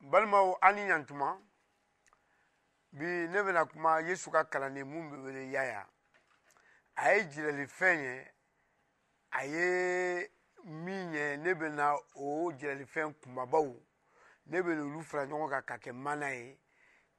balimaw an ni ɲantuma bi ne bɛna kuma yesu ka kalanden mun bɛ wele yaya a ye jiralifɛn ye a ye min ye ne bɛna o jiralifɛn kunbabaw ne bɛna olu fara ɲɔgɔn kan ka kɛ mana ye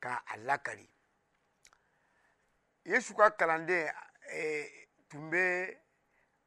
ka a lakari yesu ka kalanden eh, tun bɛ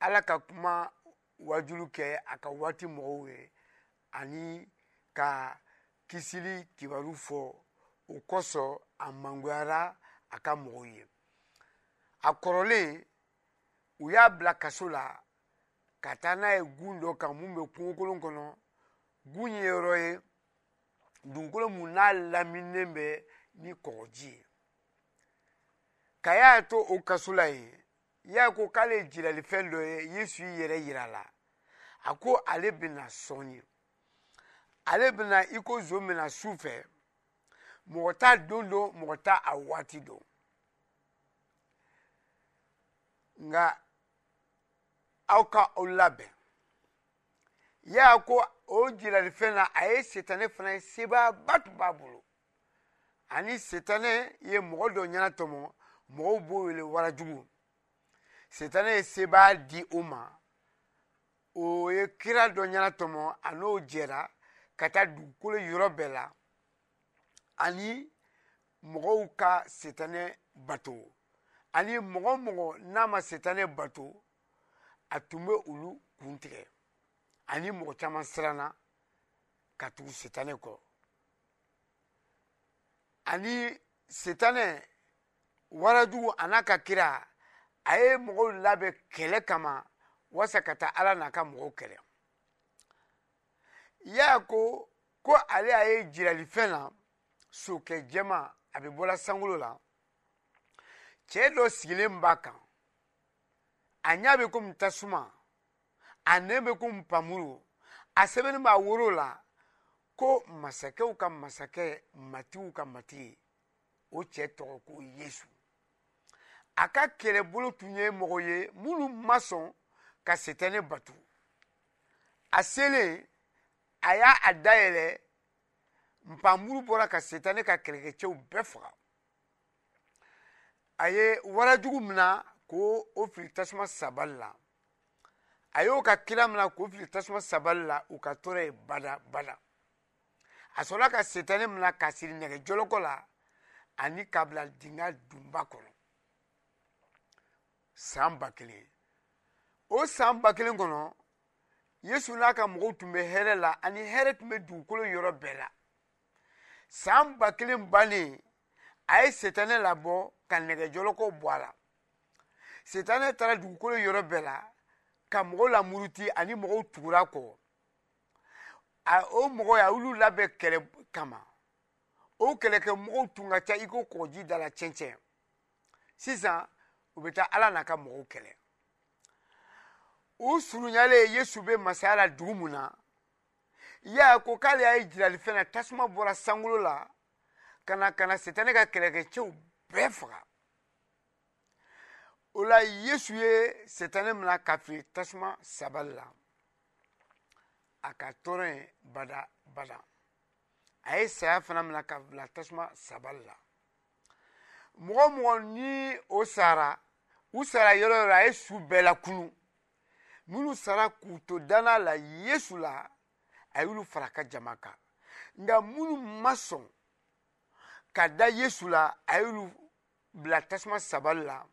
ala ka kuma wajulu kɛ a ka waati mɔgɔw ye ani ka kisili kibaru fɔ o kosɔn a mangoyara a ka mɔgɔw ye a kɔrɔlen u y'a bila kaso la ka taa n'a ye gun dɔ kan mun bɛ kungokolon kɔnɔ gun ye yɔrɔ ye dugukolo mun n'a laminilen bɛ ni kɔgɔji ye ka y'a to o kaso la yen y'a ko k'ale ye jilalifɛn dɔ ye yesu y'i yɛrɛ yira la a ko ale bɛna sɔn ye ale bɛna i ko zo minɛ su fɛ mɔgɔ t'a don don mɔgɔ t'a a waati don nka aw ka aw labɛn y'a ko o jilalifɛn na a ye sitanɛ fana ye sebaaba tun b'a bolo ani sitanɛ ye mɔgɔ dɔ ɲɛna tɔmɔ mɔgɔw b'o wele warajugu sitanɛ ye sebaa di o ma o ye kira dɔ ɲɛna tɔmɔ a n'o jɛra ka taa dugukolo yɔrɔ bɛɛ la ani mɔgɔw ka sitanɛ bato ani mɔgɔ mɔgɔ n'a ma sitanɛ bato a tun bɛ olu kun tigɛ ani mɔgɔ caman siranna ka tugu sitanɛ kɔ ani sitanɛ warajugu a n'a ka kira a ye mɔgɔw labɛn kɛlɛ kama walasa ka taa ala n'a ka mɔgɔw kɛlɛ y'a ko ko ale a ye jirali fɛn na sokɛ jɛma a bɛ bɔla sankolo la cɛ dɔ sigilen b'a kan a ɲɛ bɛ komi tasuma a nɛn bɛ ko npamuru a sɛbɛnni b'a woro la ko masakɛw ka masakɛ matiw ka mati o cɛ tɔgɔ ko yesu a ka kɛlɛbolo tun ye mɔgɔ ye minnu ma sɔn ka setɛne batu a selen a y'a a dayɛlɛ npamuru bɔra ka setɛne ka kɛlɛkɛcɛw bɛɛ faga a ye wara jugu min na ko o fili tasuma sabali la a y'o ka kira min na k'o fili tasuma sabali la u ka tora yen bada bada a sɔrɔla ka setani min na ka siri nɛgɛ jɔlɔkɔ la ani ka bila dingɛ dunba kɔnɔ san ba kelen o san ba kelen kɔnɔ yesu n'a ka mɔgɔw tun bɛ hɛrɛ la ani hɛrɛ tun bɛ dugukolo yɔrɔ bɛɛ la san ba kelen bannen a ye setane labɔ ka nɛgɛjɔlɔkɔ bɔ a la setane taara dugukolo yɔrɔ bɛɛ la ka mɔgɔw lamuruti ani mɔgɔw tugura kɔ o mɔgɔ y'a y'olu labɛn kɛlɛ kama o kɛlɛkɛ mɔgɔw tun ka ca i ko kɔgɔji da la cɛncɛn sisan u bɛ taa ala n'a ka mɔgɔw kɛlɛ u surunyalen yesu bɛ masaya la dugu mun na i y'a ye ko k'ale y'a ye jirali fɛn na tasuma bɔra sankolo la ka na ka na setani ka kɛlɛkɛcɛw bɛɛ faga o la yesu ye setani mina ka fili tasuma saba la a ka tɔɔrɔ ye bada bada a ye saya fana mina ka bila tasuma saba la mɔgɔ mɔgɔ ni o sara u sara yɔrɔ yɔrɔ a ye su bɛɛ lakunu minnu sara k'u to danna la yesu la a y'olu fara ka jama kan nka minnu ma sɔn ka da yesu la a y'olu bila tasuma sabali la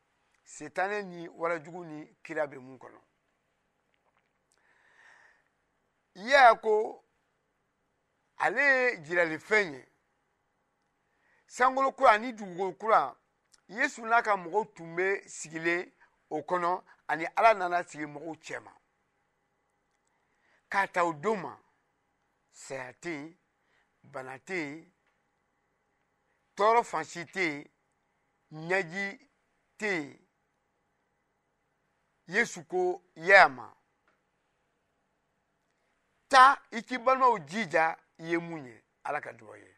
setane ni warajugu ni kira bɛ mun kɔnɔ yaya ko ale ye jiralifɛn ye sankolo kura ani dugukolo kura yesu n'a ka mɔgɔw tun bɛ sigilen o kɔnɔ ani ala nana sigi mɔgɔw cɛma k'a ta o don ma saya tɛ yen bana tɛ yen tɔɔrɔ fansi tɛ yen ɲɛji tɛ yen yesu ko yaya ma taa i k'i balimaw jija i ye mun ye ala ka dugawu ye